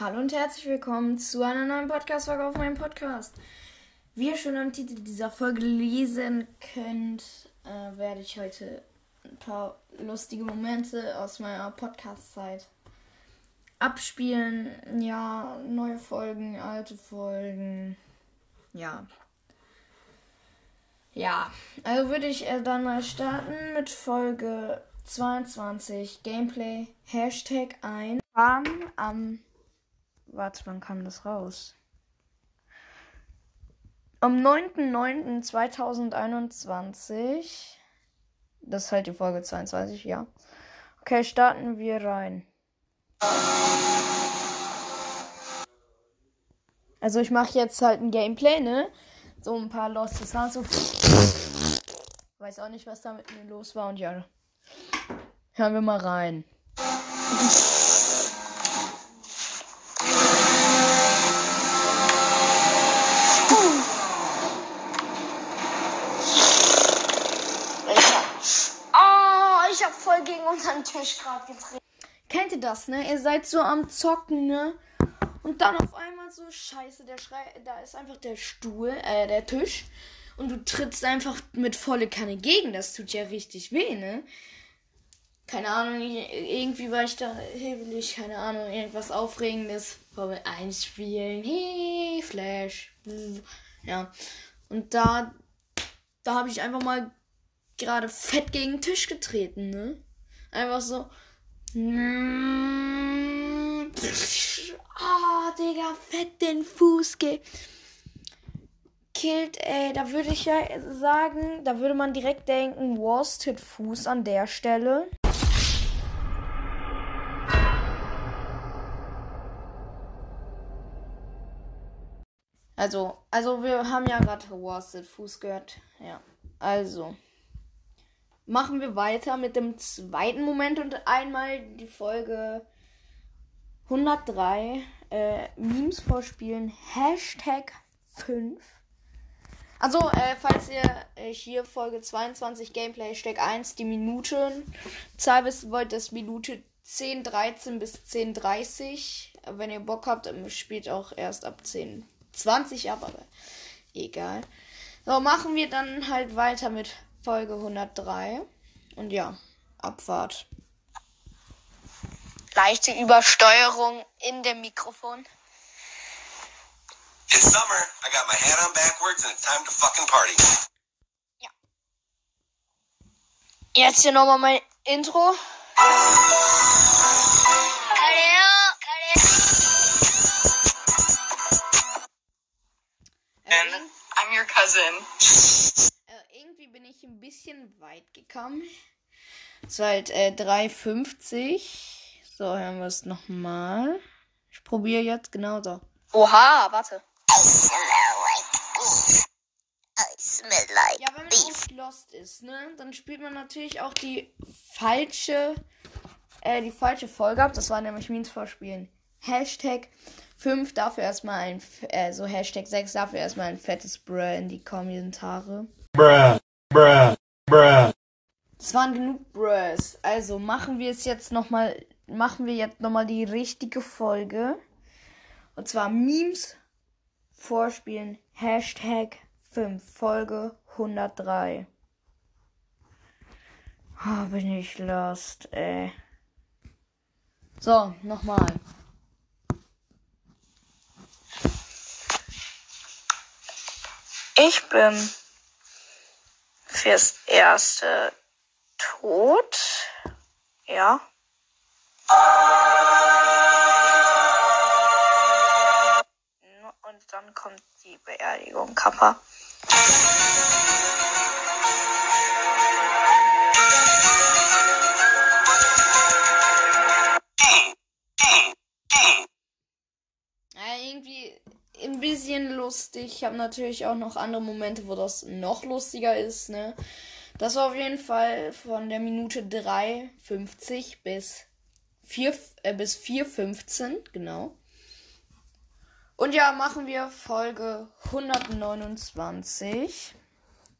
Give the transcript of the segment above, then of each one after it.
Hallo und herzlich willkommen zu einer neuen Podcast-Folge auf meinem Podcast. Wie ihr schon am Titel dieser Folge lesen könnt, äh, werde ich heute ein paar lustige Momente aus meiner Podcast-Zeit abspielen. Ja, neue Folgen, alte Folgen. Ja. Ja, also würde ich äh, dann mal starten mit Folge 22 Gameplay Hashtag ein. Kam am. Warte, wann kam das raus? Am 9.9.2021. Das ist halt die Folge 22, ja. Okay, starten wir rein. Also ich mache jetzt halt ein Gameplay, ne? So ein paar Lost Sounds. So. Weiß auch nicht, was da mit mir los war und ja. Hören wir mal rein. Oh, ich hab voll gegen unseren Tisch gerade getreten. Kennt ihr das, ne? Ihr seid so am Zocken, ne? Und dann auf einmal so, scheiße, der Schrei, da ist einfach der Stuhl, äh, der Tisch. Und du trittst einfach mit volle Kanne gegen. Das tut ja richtig weh, ne? Keine Ahnung, irgendwie war ich da hebelig, keine Ahnung, irgendwas Aufregendes. Formel 1 spielen, hey, Flash. Ja. Und da, da habe ich einfach mal gerade fett gegen den Tisch getreten, ne? Einfach so. Ah, oh, Digga, fett den Fuß ge killt, ey. Da würde ich ja sagen, da würde man direkt denken, Worsted Fuß an der Stelle. Also, also wir haben ja gerade Worsted Fuß gehört. Ja, also machen wir weiter mit dem zweiten Moment und einmal die Folge 103 äh, Memes vorspielen. Hashtag 5. Also, äh, falls ihr äh, hier Folge 22 Gameplay Hashtag 1 die Minutenzahl wissen wollt, das Minute 10, 13 bis 10, 30. Wenn ihr Bock habt, spielt auch erst ab 10, 20 ab, aber egal. So, machen wir dann halt weiter mit Folge 103. Und ja, Abfahrt. Leichte Übersteuerung in dem Mikrofon. It's summer. I got my hat on backwards and it's time to fucking party. Ja. Jetzt hier nochmal mein Intro. And I'm your cousin. Äh, irgendwie bin ich ein bisschen weit gekommen. Seit äh, 3,50. So, hören wir es nochmal. Ich probiere jetzt genauso. Oha, warte. I smell like beef. I smell like Ja, wenn man nicht lost ist, ne, dann spielt man natürlich auch die falsche, äh, die falsche Folge ab. Das war nämlich Means vorspielen. Hashtag 5 dafür erstmal ein, äh, so Hashtag 6 dafür erstmal ein fettes Bruh in die Kommentare. bruh, bruh, bruh. Das waren genug Bruhs. Also machen wir es jetzt nochmal, machen wir jetzt nochmal die richtige Folge. Und zwar Memes vorspielen. Hashtag 5. Folge 103. Ah, bin ich lost, ey. So, nochmal. Ich bin fürs Erste tot. Ja. Und dann kommt die Beerdigung, Kappa. Bisschen lustig. Ich habe natürlich auch noch andere Momente, wo das noch lustiger ist, ne? Das war auf jeden Fall von der Minute 3,50 bis 4, äh, bis 4,15, genau. Und ja, machen wir Folge 129.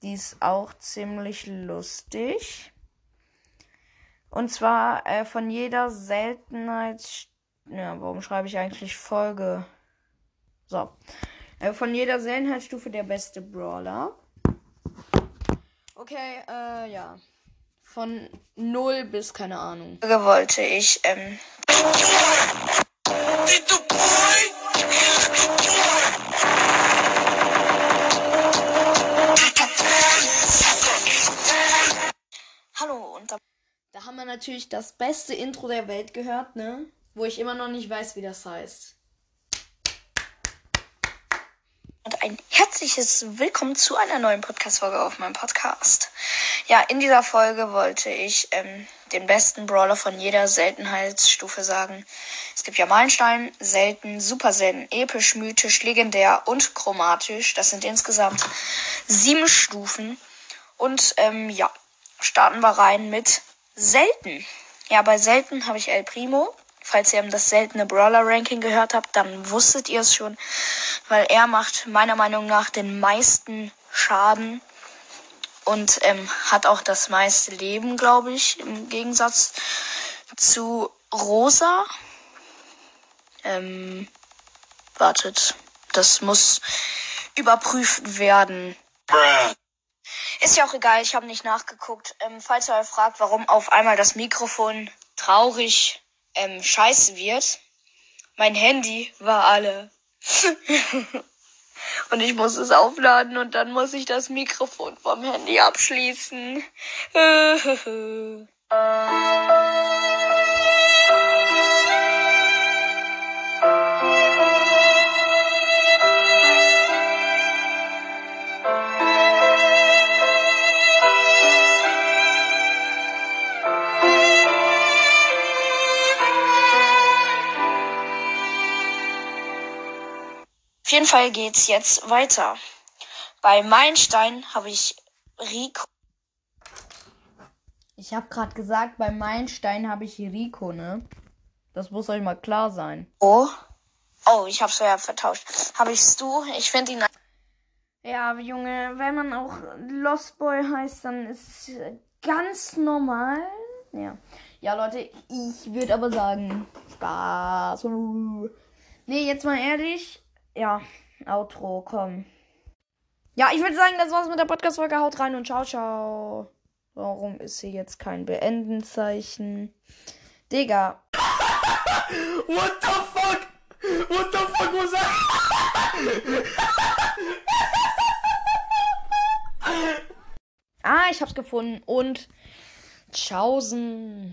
Die ist auch ziemlich lustig. Und zwar äh, von jeder Seltenheitsstufe Ja, warum schreibe ich eigentlich Folge? So. Äh, von jeder Seltenheitsstufe der beste Brawler. Okay, äh, ja. Von 0 bis keine Ahnung. Wollte ich, ähm, Hallo und da Da haben wir natürlich das beste Intro der Welt gehört, ne? Wo ich immer noch nicht weiß, wie das heißt. Und ein herzliches Willkommen zu einer neuen Podcast-Folge auf meinem Podcast. Ja, in dieser Folge wollte ich ähm, den besten Brawler von jeder Seltenheitsstufe sagen. Es gibt ja Meilenstein, selten, super selten, episch, mythisch, legendär und chromatisch. Das sind insgesamt sieben Stufen. Und ähm, ja, starten wir rein mit selten. Ja, bei selten habe ich El Primo. Falls ihr das seltene Brawler-Ranking gehört habt, dann wusstet ihr es schon, weil er macht meiner Meinung nach den meisten Schaden und ähm, hat auch das meiste Leben, glaube ich, im Gegensatz zu Rosa. Ähm, wartet, das muss überprüft werden. bruh, Ist ja auch egal, ich habe nicht nachgeguckt. Ähm, falls ihr euch fragt, warum auf einmal das Mikrofon traurig ähm, scheiße wird, mein Handy war alle. und ich muss es aufladen und dann muss ich das Mikrofon vom Handy abschließen. jeden Fall geht's jetzt weiter. Bei Meilenstein habe ich Rico. Ich habe gerade gesagt, bei Meilenstein habe ich Rico, ne? Das muss euch mal klar sein. Oh, ich hab's ja vertauscht. Habe ich Stu. Ich finde ihn Ja, Junge, wenn man auch Lost Boy heißt, dann ist es ganz normal. Ja. Ja, Leute, ich würde aber sagen, Spaß. Nee, jetzt mal ehrlich. Ja, Outro, komm. Ja, ich würde sagen, das war's mit der Podcast-Folge. Haut rein und ciao, ciao. Warum ist hier jetzt kein Beendenzeichen? Digga. What the fuck? What the fuck was that? Ah, ich hab's gefunden. Und Tschaußen.